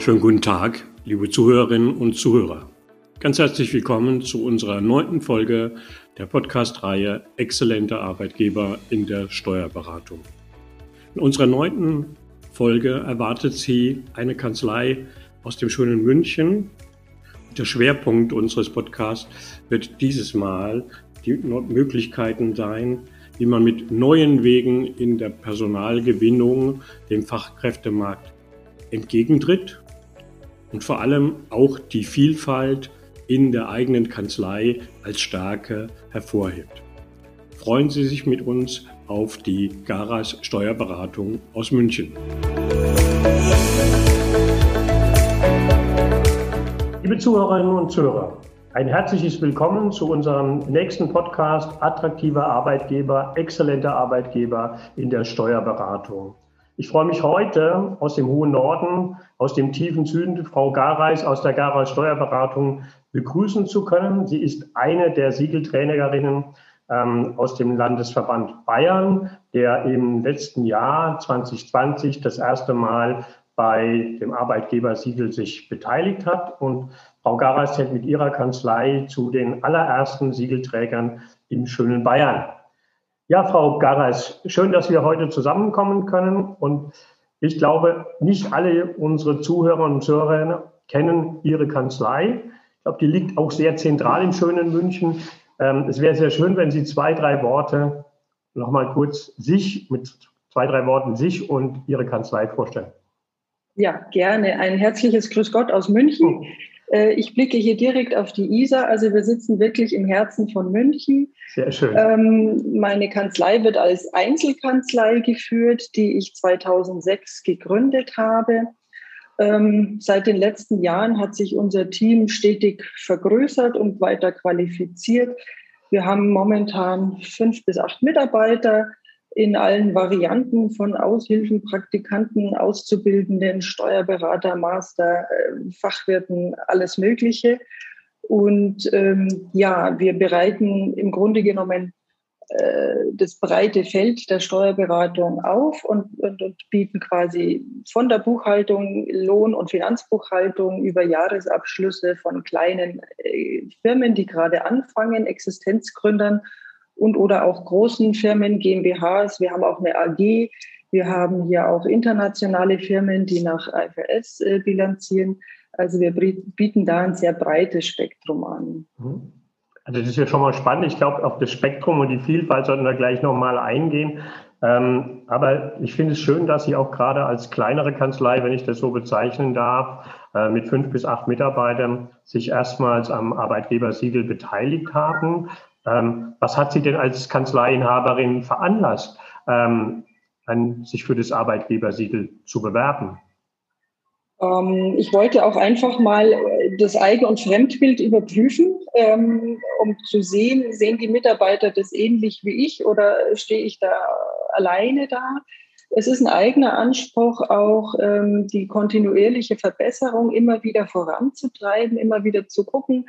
Schönen guten Tag, liebe Zuhörerinnen und Zuhörer. Ganz herzlich willkommen zu unserer neunten Folge der Podcast-Reihe Exzellente Arbeitgeber in der Steuerberatung. In unserer neunten Folge erwartet Sie eine Kanzlei aus dem schönen München. Der Schwerpunkt unseres Podcasts wird dieses Mal die Möglichkeiten sein, wie man mit neuen Wegen in der Personalgewinnung dem Fachkräftemarkt entgegentritt und vor allem auch die Vielfalt in der eigenen Kanzlei als Stärke hervorhebt. Freuen Sie sich mit uns auf die Garas Steuerberatung aus München. Liebe Zuhörerinnen und Zuhörer, ein herzliches Willkommen zu unserem nächsten Podcast Attraktiver Arbeitgeber, exzellenter Arbeitgeber in der Steuerberatung. Ich freue mich heute aus dem hohen Norden, aus dem tiefen Süden, Frau Gareis aus der Gareis Steuerberatung begrüßen zu können. Sie ist eine der Siegeltrainerinnen ähm, aus dem Landesverband Bayern, der im letzten Jahr 2020 das erste Mal bei dem Arbeitgebersiegel sich beteiligt hat. Und Frau Gareis zählt mit ihrer Kanzlei zu den allerersten Siegelträgern im schönen Bayern. Ja, Frau Gareis, schön, dass wir heute zusammenkommen können. Und ich glaube, nicht alle unsere Zuhörer und Zuhörer kennen Ihre Kanzlei. Ich glaube, die liegt auch sehr zentral im schönen München. Ähm, es wäre sehr schön, wenn Sie zwei, drei Worte nochmal kurz sich mit zwei, drei Worten sich und Ihre Kanzlei vorstellen. Ja, gerne. Ein herzliches Grüß Gott aus München. Äh, ich blicke hier direkt auf die Isar. Also wir sitzen wirklich im Herzen von München. Sehr schön. Ähm, meine Kanzlei wird als Einzelkanzlei geführt, die ich 2006 gegründet habe. Ähm, seit den letzten Jahren hat sich unser Team stetig vergrößert und weiter qualifiziert. Wir haben momentan fünf bis acht Mitarbeiter in allen Varianten von Aushilfen, Praktikanten, Auszubildenden, Steuerberater, Master, äh, Fachwirten, alles Mögliche. Und ähm, ja, wir bereiten im Grunde genommen äh, das breite Feld der Steuerberatung auf und, und, und, bieten quasi von der Buchhaltung, Lohn- und Finanzbuchhaltung über Jahresabschlüsse von kleinen äh, Firmen, die gerade anfangen, Existenzgründern und oder auch großen Firmen, GmbHs. Wir haben auch eine AG. Wir haben hier auch internationale Firmen, die nach IFRS äh, bilanzieren. Also wir bieten da ein sehr breites Spektrum an. Mhm. Also das ist ja schon mal spannend. Ich glaube, auf das Spektrum und die Vielfalt sollten wir gleich nochmal eingehen. Ähm, aber ich finde es schön, dass Sie auch gerade als kleinere Kanzlei, wenn ich das so bezeichnen darf, äh, mit fünf bis acht Mitarbeitern sich erstmals am Arbeitgebersiegel beteiligt haben. Ähm, was hat Sie denn als Kanzleiinhaberin veranlasst, ähm, an, sich für das Arbeitgebersiegel zu bewerben? Ähm, ich wollte auch einfach mal äh, das Eigen- und Fremdbild überprüfen, ähm, um zu sehen, sehen die Mitarbeiter das ähnlich wie ich oder stehe ich da alleine da? Es ist ein eigener Anspruch, auch ähm, die kontinuierliche Verbesserung immer wieder voranzutreiben, immer wieder zu gucken,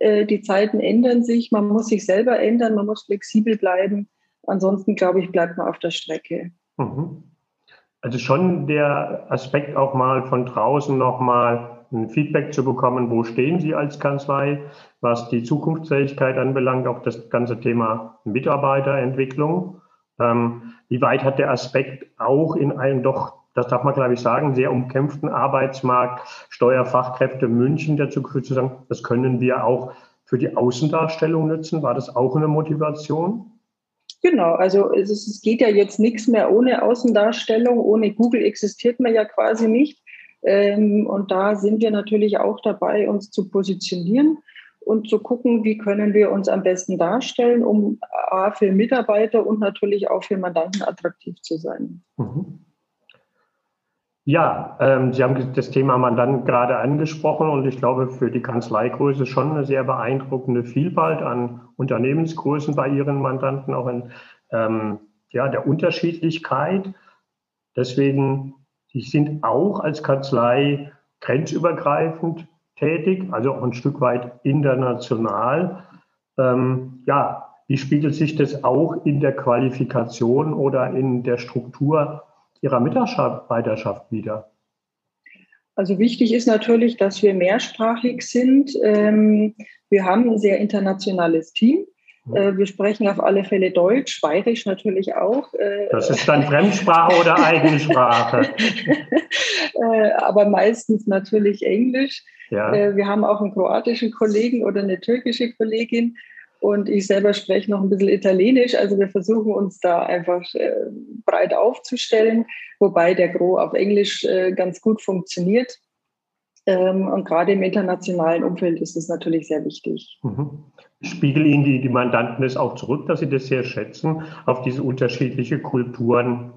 die Zeiten ändern sich, man muss sich selber ändern, man muss flexibel bleiben. Ansonsten, glaube ich, bleibt man auf der Strecke. Mhm. Also schon der Aspekt auch mal von draußen nochmal ein Feedback zu bekommen, wo stehen Sie als Kanzlei, was die Zukunftsfähigkeit anbelangt, auch das ganze Thema Mitarbeiterentwicklung. Ähm, wie weit hat der Aspekt auch in einem doch das darf man, glaube ich, sagen, sehr umkämpften Arbeitsmarkt, Steuerfachkräfte München dazu geführt zu sagen, das können wir auch für die Außendarstellung nutzen. War das auch eine Motivation? Genau, also es, ist, es geht ja jetzt nichts mehr ohne Außendarstellung. Ohne Google existiert man ja quasi nicht. Ähm, und da sind wir natürlich auch dabei, uns zu positionieren und zu gucken, wie können wir uns am besten darstellen, um A, für Mitarbeiter und natürlich auch für Mandanten attraktiv zu sein. Mhm. Ja, ähm, Sie haben das Thema Mandant gerade angesprochen und ich glaube, für die Kanzleigröße schon eine sehr beeindruckende Vielfalt an Unternehmensgrößen bei Ihren Mandanten, auch in ähm, ja, der Unterschiedlichkeit. Deswegen, Sie sind auch als Kanzlei grenzübergreifend tätig, also auch ein Stück weit international. Ähm, ja, wie spiegelt sich das auch in der Qualifikation oder in der Struktur Ihrer Mitarbeiterschaft wieder? Also wichtig ist natürlich, dass wir mehrsprachig sind. Ähm, wir haben ein sehr internationales Team. Mhm. Äh, wir sprechen auf alle Fälle Deutsch, Bayerisch natürlich auch. Äh, das ist dann Fremdsprache oder Eigensprache? Äh, aber meistens natürlich Englisch. Ja. Wir haben auch einen kroatischen Kollegen oder eine türkische Kollegin. Und ich selber spreche noch ein bisschen Italienisch. Also wir versuchen uns da einfach breit aufzustellen, wobei der Gro auf Englisch ganz gut funktioniert. Ähm, und gerade im internationalen Umfeld ist das natürlich sehr wichtig. Mhm. Spiegeln Ihnen die, die Mandanten es auch zurück, dass sie das sehr schätzen, auf diese unterschiedlichen Kulturen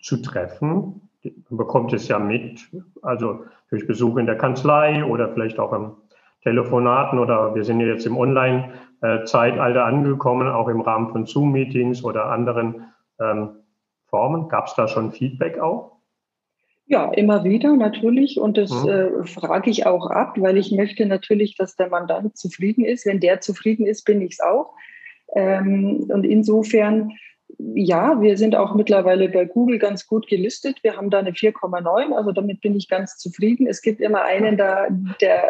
zu treffen? Man bekommt es ja mit, also durch Besuch in der Kanzlei oder vielleicht auch im Telefonaten oder wir sind ja jetzt im Online-Zeitalter angekommen, auch im Rahmen von Zoom-Meetings oder anderen ähm, Formen. Gab es da schon Feedback auch? Ja, immer wieder natürlich. Und das mhm. äh, frage ich auch ab, weil ich möchte natürlich, dass der Mandant zufrieden ist. Wenn der zufrieden ist, bin ich es auch. Ähm, und insofern, ja, wir sind auch mittlerweile bei Google ganz gut gelistet. Wir haben da eine 4,9, also damit bin ich ganz zufrieden. Es gibt immer einen da, der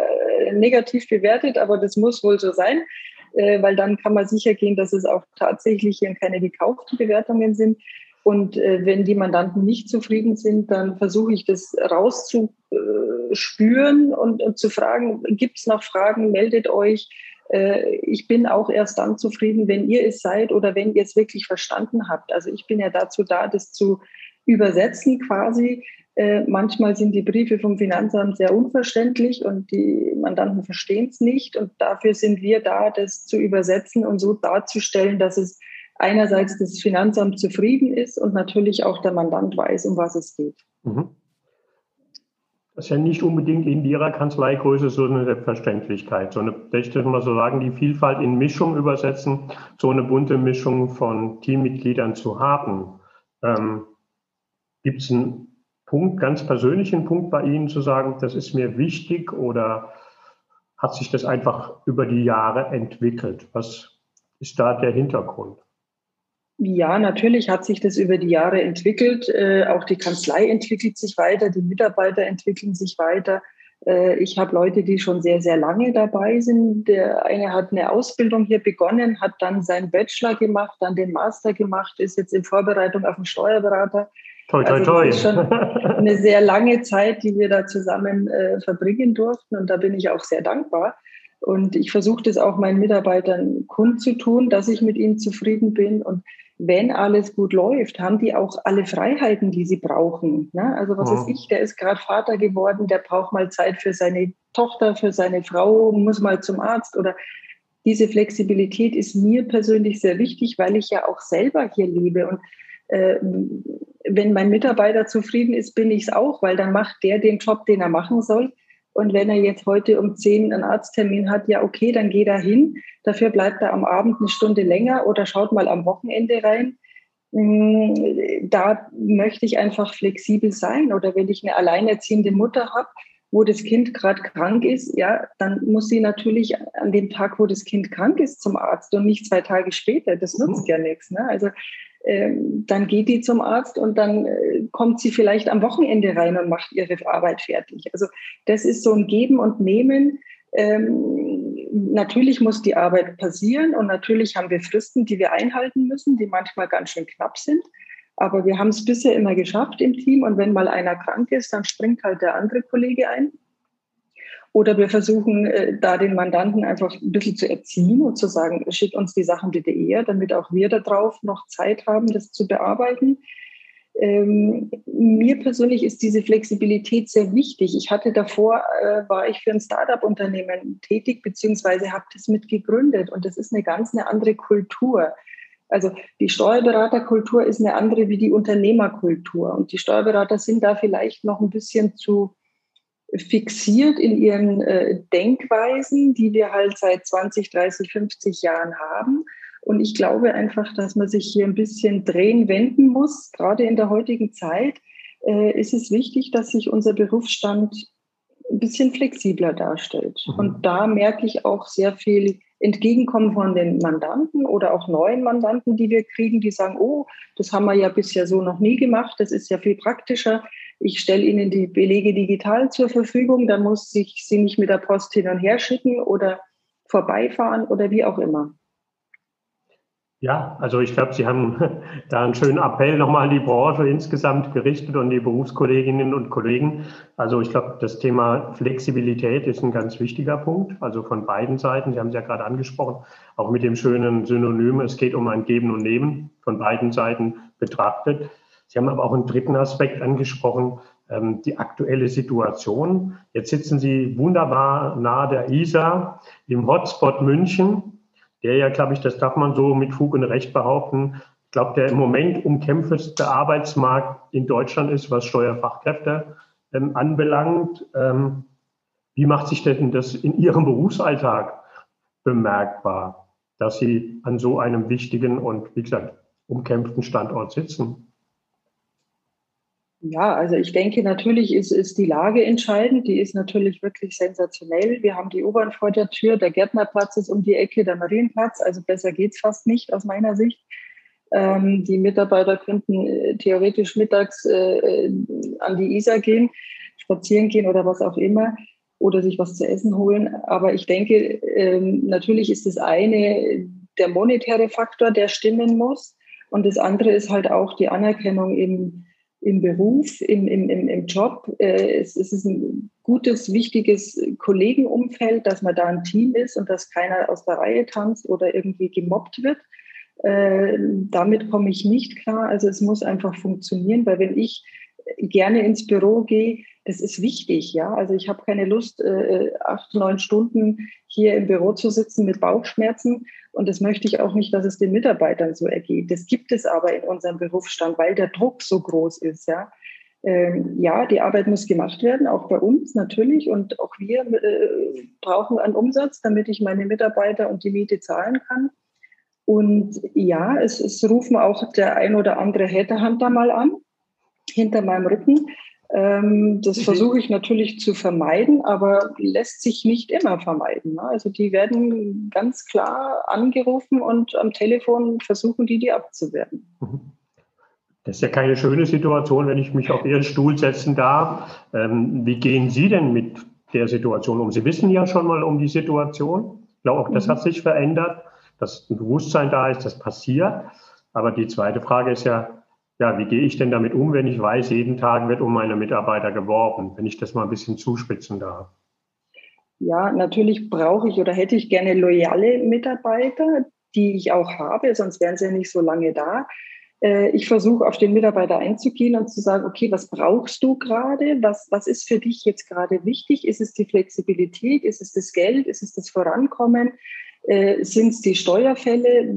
negativ bewertet, aber das muss wohl so sein, äh, weil dann kann man sicher gehen, dass es auch tatsächlich keine gekauften Bewertungen sind. Und äh, wenn die Mandanten nicht zufrieden sind, dann versuche ich das rauszuspüren und, und zu fragen, gibt es noch Fragen, meldet euch. Äh, ich bin auch erst dann zufrieden, wenn ihr es seid oder wenn ihr es wirklich verstanden habt. Also ich bin ja dazu da, das zu übersetzen quasi. Äh, manchmal sind die Briefe vom Finanzamt sehr unverständlich und die Mandanten verstehen es nicht. Und dafür sind wir da, das zu übersetzen und so darzustellen, dass es einerseits das Finanzamt zufrieden ist und natürlich auch der Mandant weiß, um was es geht. Mhm. Das ist ja nicht unbedingt in Ihrer Kanzleigröße so eine Selbstverständlichkeit, so eine, ich mal so sagen, die Vielfalt in Mischung übersetzen, so eine bunte Mischung von Teammitgliedern zu haben. Ähm, Gibt es einen Punkt, ganz persönlichen Punkt bei Ihnen zu sagen, das ist mir wichtig oder hat sich das einfach über die Jahre entwickelt? Was ist da der Hintergrund? Ja, natürlich hat sich das über die Jahre entwickelt. Äh, auch die Kanzlei entwickelt sich weiter, die Mitarbeiter entwickeln sich weiter. Äh, ich habe Leute, die schon sehr, sehr lange dabei sind. Der eine hat eine Ausbildung hier begonnen, hat dann seinen Bachelor gemacht, dann den Master gemacht, ist jetzt in Vorbereitung auf einen Steuerberater. Toi, toi, toi. Also das ist schon eine sehr lange Zeit, die wir da zusammen äh, verbringen durften. Und da bin ich auch sehr dankbar. Und ich versuche das auch meinen Mitarbeitern kundzutun, dass ich mit ihnen zufrieden bin. Und wenn alles gut läuft, haben die auch alle Freiheiten, die sie brauchen. Ne? Also was ist ich, der ist gerade Vater geworden, der braucht mal Zeit für seine Tochter, für seine Frau, muss mal zum Arzt oder diese Flexibilität ist mir persönlich sehr wichtig, weil ich ja auch selber hier lebe. Und wenn mein Mitarbeiter zufrieden ist, bin ich es auch, weil dann macht der den Job, den er machen soll. Und wenn er jetzt heute um 10 einen Arzttermin hat, ja, okay, dann geht er hin. Dafür bleibt er am Abend eine Stunde länger oder schaut mal am Wochenende rein. Mm, da möchte ich einfach flexibel sein. Oder wenn ich eine alleinerziehende Mutter habe, wo das Kind gerade krank ist, ja, dann muss sie natürlich an dem Tag, wo das Kind krank ist, zum Arzt und nicht zwei Tage später. Das nutzt ja nichts. Ne? Also dann geht die zum Arzt und dann äh, kommt sie vielleicht am Wochenende rein und macht ihre Arbeit fertig. Also das ist so ein Geben und Nehmen. Ähm, natürlich muss die Arbeit passieren und natürlich haben wir Fristen, die wir einhalten müssen, die manchmal ganz schön knapp sind. Aber wir haben es bisher immer geschafft im Team und wenn mal einer krank ist, dann springt halt der andere Kollege ein. Oder wir versuchen äh, da den Mandanten einfach ein bisschen zu erziehen und zu sagen, schick uns die Sachen bitte eher, damit auch wir darauf noch Zeit haben, das zu bearbeiten. Ähm, mir persönlich ist diese Flexibilität sehr wichtig. Ich hatte davor, äh, war ich für ein Startup-Unternehmen tätig, beziehungsweise habe das mit gegründet. Und das ist eine ganz eine andere Kultur. Also die Steuerberaterkultur ist eine andere wie die Unternehmerkultur. Und die Steuerberater sind da vielleicht noch ein bisschen zu fixiert in ihren äh, Denkweisen, die wir halt seit 20, 30, 50 Jahren haben. Und ich glaube einfach, dass man sich hier ein bisschen drehen, wenden muss. Gerade in der heutigen Zeit äh, ist es wichtig, dass sich unser Berufsstand ein bisschen flexibler darstellt. Mhm. Und da merke ich auch sehr viel Entgegenkommen von den Mandanten oder auch neuen Mandanten, die wir kriegen, die sagen, oh, das haben wir ja bisher so noch nie gemacht, das ist ja viel praktischer ich stelle Ihnen die Belege digital zur Verfügung, dann muss ich sie nicht mit der Post hin und her schicken oder vorbeifahren oder wie auch immer. Ja, also ich glaube, Sie haben da einen schönen Appell nochmal an die Branche insgesamt gerichtet und die Berufskolleginnen und Kollegen. Also ich glaube, das Thema Flexibilität ist ein ganz wichtiger Punkt, also von beiden Seiten. Sie haben es ja gerade angesprochen, auch mit dem schönen Synonym, es geht um ein Geben und Nehmen von beiden Seiten betrachtet. Sie haben aber auch einen dritten Aspekt angesprochen, ähm, die aktuelle Situation. Jetzt sitzen Sie wunderbar nahe der ISA im Hotspot München der ja, glaube ich, das darf man so mit Fug und Recht behaupten, ich glaube, der im Moment umkämpfteste Arbeitsmarkt in Deutschland ist, was Steuerfachkräfte ähm, anbelangt. Ähm, wie macht sich denn das in Ihrem Berufsalltag bemerkbar, dass Sie an so einem wichtigen und, wie gesagt, umkämpften Standort sitzen? Ja, also ich denke, natürlich ist, ist die Lage entscheidend. Die ist natürlich wirklich sensationell. Wir haben die U-Bahn vor der Tür, der Gärtnerplatz ist um die Ecke, der Marienplatz. Also besser geht's fast nicht aus meiner Sicht. Ähm, die Mitarbeiter könnten äh, theoretisch mittags äh, an die Isar gehen, spazieren gehen oder was auch immer oder sich was zu essen holen. Aber ich denke, ähm, natürlich ist das eine der monetäre Faktor, der stimmen muss. Und das andere ist halt auch die Anerkennung im im Beruf, im, im, im, im Job. Äh, es, es ist ein gutes, wichtiges Kollegenumfeld, dass man da ein Team ist und dass keiner aus der Reihe tanzt oder irgendwie gemobbt wird. Äh, damit komme ich nicht klar. Also es muss einfach funktionieren, weil wenn ich gerne ins Büro gehe, das ist wichtig, ja. Also ich habe keine Lust, äh, acht, neun Stunden hier im Büro zu sitzen mit Bauchschmerzen, und das möchte ich auch nicht, dass es den Mitarbeitern so ergeht. Das gibt es aber in unserem Berufsstand, weil der Druck so groß ist. Ja, ähm, ja die Arbeit muss gemacht werden, auch bei uns natürlich. Und auch wir äh, brauchen einen Umsatz, damit ich meine Mitarbeiter und die Miete zahlen kann. Und ja, es, es rufen auch der ein oder andere Headhunter mal an, hinter meinem Rücken das mhm. versuche ich natürlich zu vermeiden, aber lässt sich nicht immer vermeiden. Ne? Also die werden ganz klar angerufen und am Telefon versuchen die, die abzuwerten. Mhm. Das ist ja keine schöne Situation, wenn ich mich auf Ihren Stuhl setzen darf. Ähm, wie gehen Sie denn mit der Situation um? Sie wissen ja schon mal um die Situation. Ich glaube, auch das mhm. hat sich verändert, dass ein Bewusstsein da ist, das passiert. Aber die zweite Frage ist ja, ja, wie gehe ich denn damit um, wenn ich weiß, jeden Tag wird um meine Mitarbeiter geworben, wenn ich das mal ein bisschen zuspitzen darf? Ja, natürlich brauche ich oder hätte ich gerne loyale Mitarbeiter, die ich auch habe, sonst wären sie ja nicht so lange da. Äh, ich versuche auf den Mitarbeiter einzugehen und zu sagen, okay, was brauchst du gerade? Was, was ist für dich jetzt gerade wichtig? Ist es die Flexibilität? Ist es das Geld? Ist es das Vorankommen? Äh, Sind es die Steuerfälle?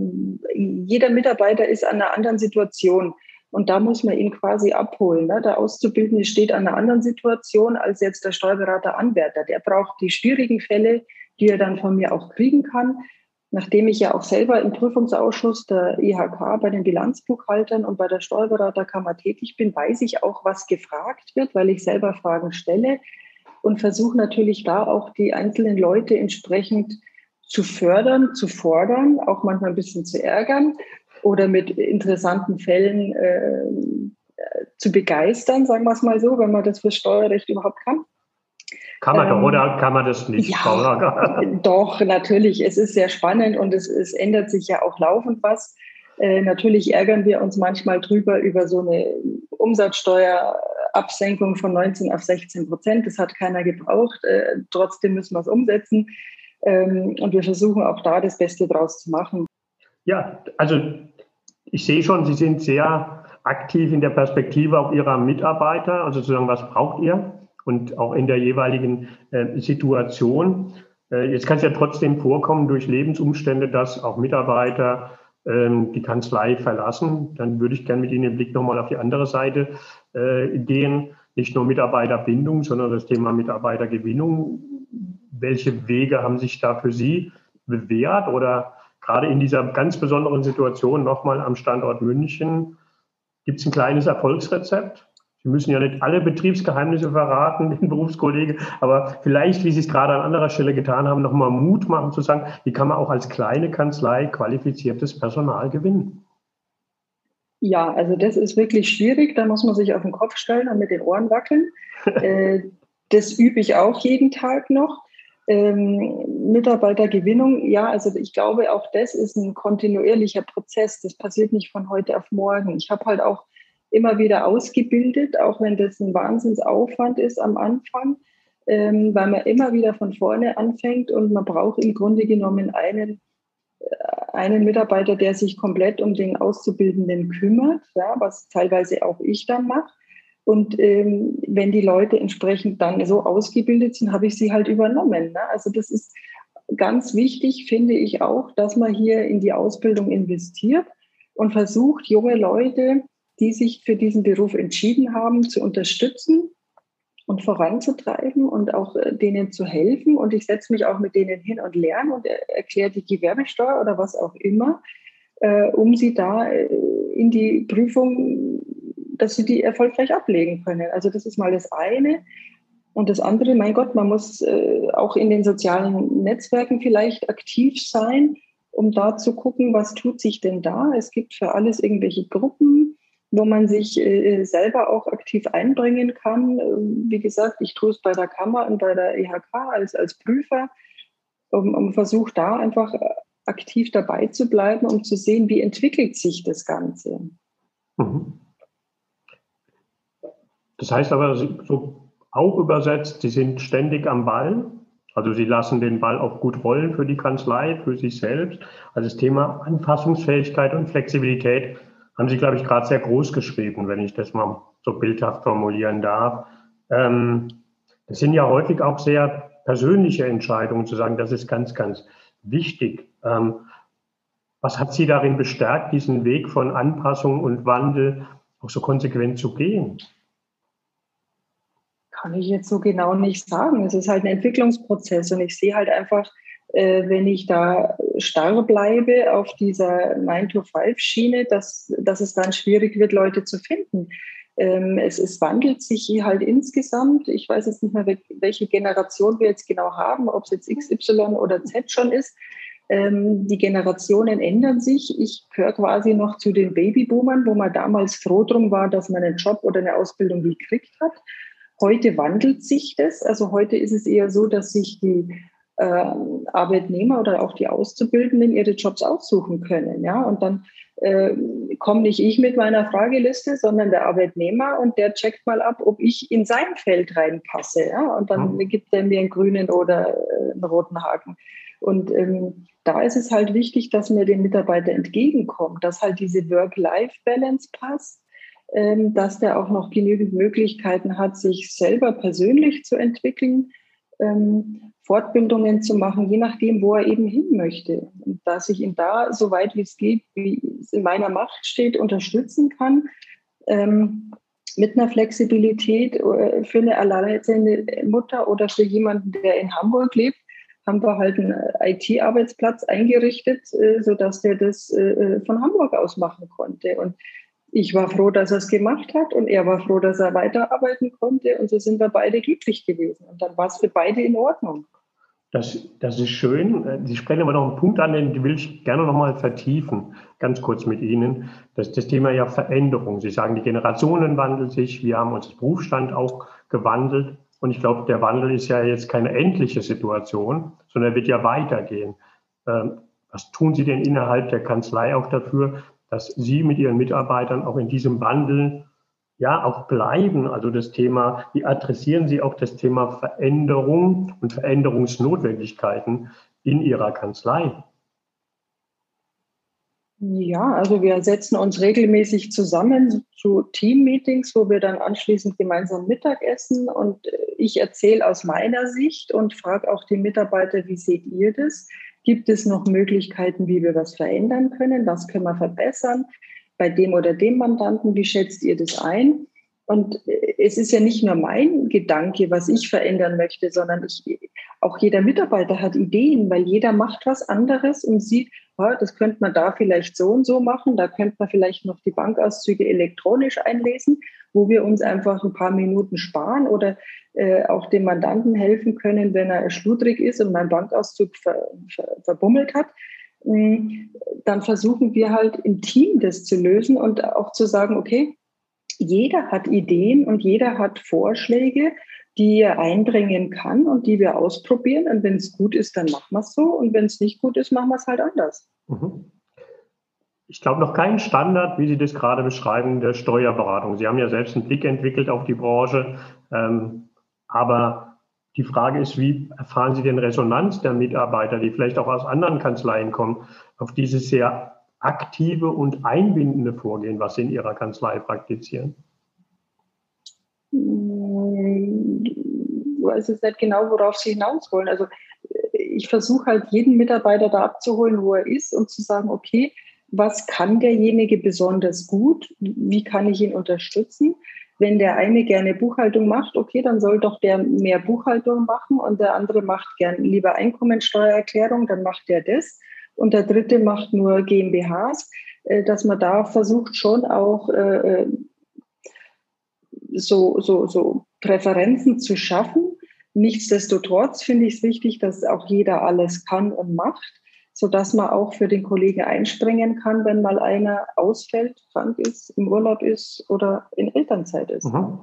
Jeder Mitarbeiter ist an einer anderen Situation. Und da muss man ihn quasi abholen. Ne? Der Auszubildende steht an einer anderen Situation als jetzt der Steuerberater-Anwärter. Der braucht die schwierigen Fälle, die er dann von mir auch kriegen kann. Nachdem ich ja auch selber im Prüfungsausschuss der IHK bei den Bilanzbuchhaltern und bei der Steuerberaterkammer tätig bin, weiß ich auch, was gefragt wird, weil ich selber Fragen stelle und versuche natürlich da auch die einzelnen Leute entsprechend zu fördern, zu fordern, auch manchmal ein bisschen zu ärgern oder mit interessanten Fällen äh, zu begeistern, sagen wir es mal so, wenn man das für Steuerrecht überhaupt kann. Kann man ähm, doch, oder kann man das nicht? Ja, doch, natürlich. Es ist sehr spannend und es, es ändert sich ja auch laufend was. Äh, natürlich ärgern wir uns manchmal drüber über so eine Umsatzsteuerabsenkung von 19 auf 16 Prozent. Das hat keiner gebraucht. Äh, trotzdem müssen wir es umsetzen. Ähm, und wir versuchen auch da das Beste draus zu machen. Ja, also ich sehe schon, Sie sind sehr aktiv in der Perspektive auch Ihrer Mitarbeiter, also sozusagen, was braucht ihr? Und auch in der jeweiligen äh, Situation. Äh, jetzt kann es ja trotzdem vorkommen durch Lebensumstände, dass auch Mitarbeiter ähm, die Kanzlei verlassen. Dann würde ich gerne mit Ihnen den Blick nochmal auf die andere Seite äh, gehen. Nicht nur Mitarbeiterbindung, sondern das Thema Mitarbeitergewinnung. Welche Wege haben sich da für Sie bewährt oder gerade in dieser ganz besonderen Situation nochmal am Standort München, gibt es ein kleines Erfolgsrezept? Sie müssen ja nicht alle Betriebsgeheimnisse verraten, den Berufskollegen, aber vielleicht, wie Sie es gerade an anderer Stelle getan haben, nochmal Mut machen zu sagen, wie kann man auch als kleine Kanzlei qualifiziertes Personal gewinnen? Ja, also das ist wirklich schwierig. Da muss man sich auf den Kopf stellen und mit den Ohren wackeln. Äh, das übe ich auch jeden Tag noch. Ähm, Mitarbeitergewinnung, ja, also ich glaube, auch das ist ein kontinuierlicher Prozess. Das passiert nicht von heute auf morgen. Ich habe halt auch immer wieder ausgebildet, auch wenn das ein Wahnsinnsaufwand ist am Anfang, ähm, weil man immer wieder von vorne anfängt und man braucht im Grunde genommen einen einen Mitarbeiter, der sich komplett um den Auszubildenden kümmert, ja, was teilweise auch ich dann mache. Und ähm, wenn die Leute entsprechend dann so ausgebildet sind, habe ich sie halt übernommen. Ne? Also das ist ganz wichtig, finde ich auch, dass man hier in die Ausbildung investiert und versucht, junge Leute, die sich für diesen Beruf entschieden haben, zu unterstützen und voranzutreiben und auch äh, denen zu helfen. Und ich setze mich auch mit denen hin und lerne und erkläre die Gewerbesteuer oder was auch immer, äh, um sie da äh, in die Prüfung, dass sie die erfolgreich ablegen können. Also das ist mal das eine. Und das andere, mein Gott, man muss äh, auch in den sozialen Netzwerken vielleicht aktiv sein, um da zu gucken, was tut sich denn da. Es gibt für alles irgendwelche Gruppen wo man sich äh, selber auch aktiv einbringen kann. Ähm, wie gesagt, ich tue es bei der Kammer und bei der EHK als, als Prüfer um, um versucht da einfach aktiv dabei zu bleiben, um zu sehen, wie entwickelt sich das Ganze. Mhm. Das heißt aber so auch übersetzt, Sie sind ständig am Ball. Also Sie lassen den Ball auch gut rollen für die Kanzlei, für sich selbst. Also das Thema Anpassungsfähigkeit und Flexibilität haben Sie, glaube ich, gerade sehr groß geschrieben, wenn ich das mal so bildhaft formulieren darf. Ähm, das sind ja häufig auch sehr persönliche Entscheidungen, zu sagen, das ist ganz, ganz wichtig. Ähm, was hat Sie darin bestärkt, diesen Weg von Anpassung und Wandel auch so konsequent zu gehen? Kann ich jetzt so genau nicht sagen. Es ist halt ein Entwicklungsprozess und ich sehe halt einfach, äh, wenn ich da starr bleibe auf dieser 9-to-5-Schiene, dass, dass es dann schwierig wird, Leute zu finden. Ähm, es, es wandelt sich hier halt insgesamt. Ich weiß jetzt nicht mehr, welche Generation wir jetzt genau haben, ob es jetzt XY oder Z schon ist. Ähm, die Generationen ändern sich. Ich gehöre quasi noch zu den Babyboomern, wo man damals froh drum war, dass man einen Job oder eine Ausbildung gekriegt hat. Heute wandelt sich das. Also heute ist es eher so, dass sich die äh, Arbeitnehmer oder auch die Auszubildenden ihre Jobs aussuchen können. Ja? Und dann äh, komme nicht ich mit meiner Frageliste, sondern der Arbeitnehmer und der checkt mal ab, ob ich in sein Feld reinpasse. Ja? Und dann mhm. gibt er mir einen grünen oder äh, einen roten Haken. Und ähm, da ist es halt wichtig, dass mir dem Mitarbeiter entgegenkommt, dass halt diese Work-Life-Balance passt, ähm, dass der auch noch genügend Möglichkeiten hat, sich selber persönlich zu entwickeln ähm, Fortbildungen zu machen, je nachdem, wo er eben hin möchte. Und dass ich ihn da, so weit wie es geht, wie es in meiner Macht steht, unterstützen kann, ähm, mit einer Flexibilität äh, für eine alleinerziehende Mutter oder für jemanden, der in Hamburg lebt, haben wir halt einen IT-Arbeitsplatz eingerichtet, äh, sodass der das äh, von Hamburg aus machen konnte. Und ich war froh, dass er es gemacht hat und er war froh, dass er weiterarbeiten konnte und so sind wir beide glücklich gewesen und dann war es für beide in Ordnung. Das, das ist schön. Sie sprechen aber noch einen Punkt an, den will ich gerne noch mal vertiefen, ganz kurz mit Ihnen. Das das Thema ja Veränderung. Sie sagen, die Generationen wandeln sich, wir haben uns Berufsstand auch gewandelt und ich glaube, der Wandel ist ja jetzt keine endliche Situation, sondern wird ja weitergehen. Ähm, was tun Sie denn innerhalb der Kanzlei auch dafür, dass Sie mit Ihren Mitarbeitern auch in diesem Wandel ja auch bleiben. Also das Thema, wie adressieren Sie auch das Thema Veränderung und Veränderungsnotwendigkeiten in Ihrer Kanzlei? Ja, also wir setzen uns regelmäßig zusammen zu Teammeetings, wo wir dann anschließend gemeinsam Mittagessen und ich erzähle aus meiner Sicht und frage auch die Mitarbeiter, wie seht ihr das? Gibt es noch Möglichkeiten, wie wir was verändern können? Was können wir verbessern? Bei dem oder dem Mandanten, wie schätzt ihr das ein? Und äh, es ist ja nicht nur mein Gedanke, was ich verändern möchte, sondern ich, auch jeder Mitarbeiter hat Ideen, weil jeder macht was anderes und sieht, oh, das könnte man da vielleicht so und so machen, da könnte man vielleicht noch die Bankauszüge elektronisch einlesen, wo wir uns einfach ein paar Minuten sparen oder äh, auch dem Mandanten helfen können, wenn er schludrig ist und mein Bankauszug ver, ver, verbummelt hat mm, dann versuchen wir halt im Team das zu lösen und auch zu sagen, okay, jeder hat Ideen und jeder hat Vorschläge, die er einbringen kann und die wir ausprobieren. Und wenn es gut ist, dann machen wir es so. Und wenn es nicht gut ist, machen wir es halt anders. Mhm. Ich glaube noch keinen Standard, wie Sie das gerade beschreiben, der Steuerberatung. Sie haben ja selbst einen Blick entwickelt auf die Branche. Ähm, aber die Frage ist, wie erfahren Sie denn Resonanz der Mitarbeiter, die vielleicht auch aus anderen Kanzleien kommen, auf dieses sehr aktive und einbindende Vorgehen, was Sie in Ihrer Kanzlei praktizieren? Ich weiß jetzt nicht genau, worauf Sie hinaus wollen. Also ich versuche halt jeden Mitarbeiter da abzuholen, wo er ist und zu sagen, okay, was kann derjenige besonders gut? Wie kann ich ihn unterstützen? Wenn der eine gerne Buchhaltung macht, okay, dann soll doch der mehr Buchhaltung machen und der andere macht gern lieber Einkommensteuererklärung, dann macht der das. Und der dritte macht nur GmbHs, äh, dass man da versucht schon auch äh, äh, so, so, so Präferenzen zu schaffen. Nichtsdestotrotz finde ich es wichtig, dass auch jeder alles kann und macht sodass man auch für den Kollegen einspringen kann, wenn mal einer ausfällt, krank ist, im Urlaub ist oder in Elternzeit ist. Mhm.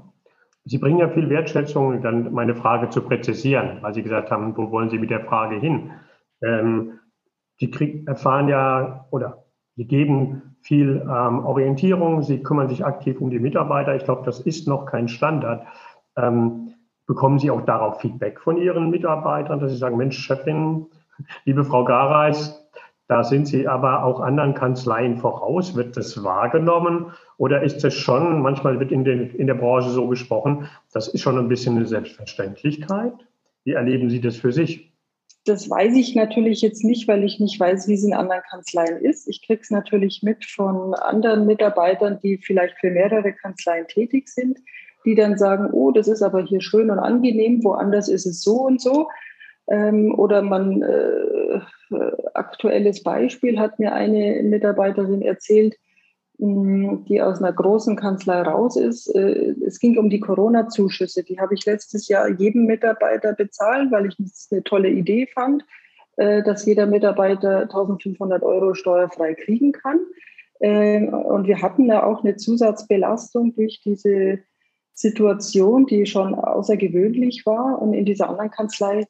Sie bringen ja viel Wertschätzung, dann meine Frage zu präzisieren, weil Sie gesagt haben, wo wollen Sie mit der Frage hin? Ähm, die krieg, erfahren ja oder Sie geben viel ähm, Orientierung, Sie kümmern sich aktiv um die Mitarbeiter. Ich glaube, das ist noch kein Standard. Ähm, bekommen Sie auch darauf Feedback von Ihren Mitarbeitern, dass Sie sagen, Mensch, Chefin, Liebe Frau Gareis, da sind Sie aber auch anderen Kanzleien voraus. Wird das wahrgenommen oder ist das schon, manchmal wird in, den, in der Branche so gesprochen, das ist schon ein bisschen eine Selbstverständlichkeit? Wie erleben Sie das für sich? Das weiß ich natürlich jetzt nicht, weil ich nicht weiß, wie es in anderen Kanzleien ist. Ich kriege es natürlich mit von anderen Mitarbeitern, die vielleicht für mehrere Kanzleien tätig sind, die dann sagen, oh, das ist aber hier schön und angenehm, woanders ist es so und so. Ähm, oder man, äh, aktuelles Beispiel hat mir eine Mitarbeiterin erzählt, mh, die aus einer großen Kanzlei raus ist. Äh, es ging um die Corona-Zuschüsse. Die habe ich letztes Jahr jedem Mitarbeiter bezahlt, weil ich das eine tolle Idee fand, äh, dass jeder Mitarbeiter 1500 Euro steuerfrei kriegen kann. Äh, und wir hatten da auch eine Zusatzbelastung durch diese Situation, die schon außergewöhnlich war. Und in dieser anderen Kanzlei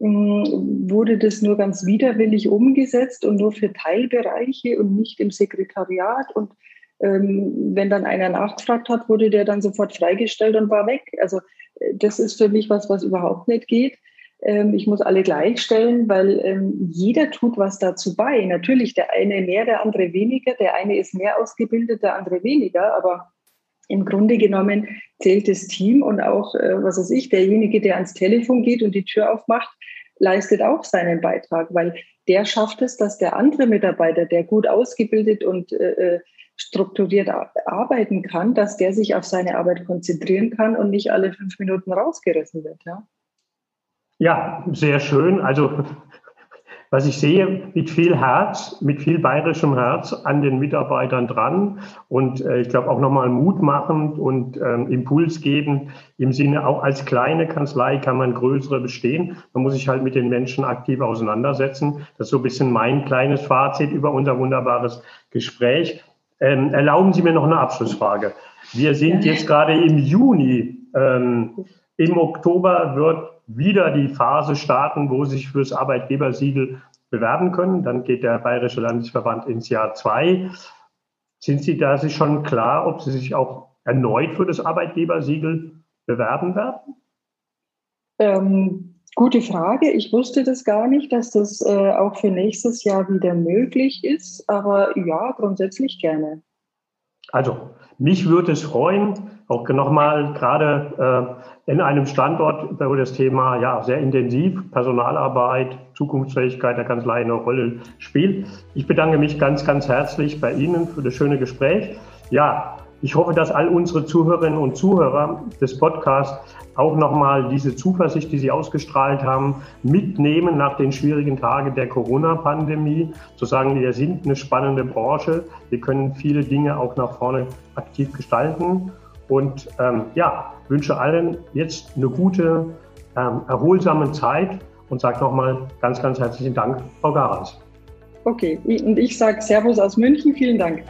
wurde das nur ganz widerwillig umgesetzt und nur für Teilbereiche und nicht im Sekretariat. Und ähm, wenn dann einer nachgefragt hat, wurde der dann sofort freigestellt und war weg. Also äh, das ist für mich was, was überhaupt nicht geht. Ähm, ich muss alle gleichstellen, weil ähm, jeder tut was dazu bei. Natürlich, der eine mehr, der andere weniger. Der eine ist mehr ausgebildet, der andere weniger. Aber im Grunde genommen zählt das Team und auch, äh, was weiß ich, derjenige, der ans Telefon geht und die Tür aufmacht, leistet auch seinen Beitrag, weil der schafft es, dass der andere Mitarbeiter, der gut ausgebildet und äh, äh strukturiert arbeiten kann, dass der sich auf seine Arbeit konzentrieren kann und nicht alle fünf Minuten rausgerissen wird. Ja, ja sehr schön. Also was ich sehe, mit viel Herz, mit viel bayerischem Herz an den Mitarbeitern dran und äh, ich glaube auch nochmal mutmachend und ähm, Impuls geben im Sinne, auch als kleine Kanzlei kann man größere bestehen. Man muss sich halt mit den Menschen aktiv auseinandersetzen. Das ist so ein bisschen mein kleines Fazit über unser wunderbares Gespräch. Ähm, erlauben Sie mir noch eine Abschlussfrage. Wir sind jetzt gerade im Juni. Ähm, Im Oktober wird wieder die Phase starten, wo sich fürs Arbeitgebersiegel bewerben können. Dann geht der Bayerische Landesverband ins Jahr zwei. Sind Sie da sich schon klar, ob Sie sich auch erneut für das Arbeitgebersiegel bewerben werden? Ähm, gute Frage. Ich wusste das gar nicht, dass das äh, auch für nächstes Jahr wieder möglich ist. Aber ja, grundsätzlich gerne. Also, mich würde es freuen, auch nochmal gerade äh, in einem Standort, wo das Thema ja sehr intensiv Personalarbeit, Zukunftsfähigkeit der Kanzlei eine Rolle spielt. Ich bedanke mich ganz, ganz herzlich bei Ihnen für das schöne Gespräch. Ja, ich hoffe, dass all unsere Zuhörerinnen und Zuhörer des Podcasts auch nochmal diese Zuversicht, die Sie ausgestrahlt haben, mitnehmen nach den schwierigen Tagen der Corona-Pandemie. Zu sagen, wir sind eine spannende Branche. Wir können viele Dinge auch nach vorne aktiv gestalten. Und ähm, ja, wünsche allen jetzt eine gute, ähm, erholsame Zeit und sage nochmal ganz, ganz herzlichen Dank, Frau Garas. Okay, und ich sage Servus aus München. Vielen Dank.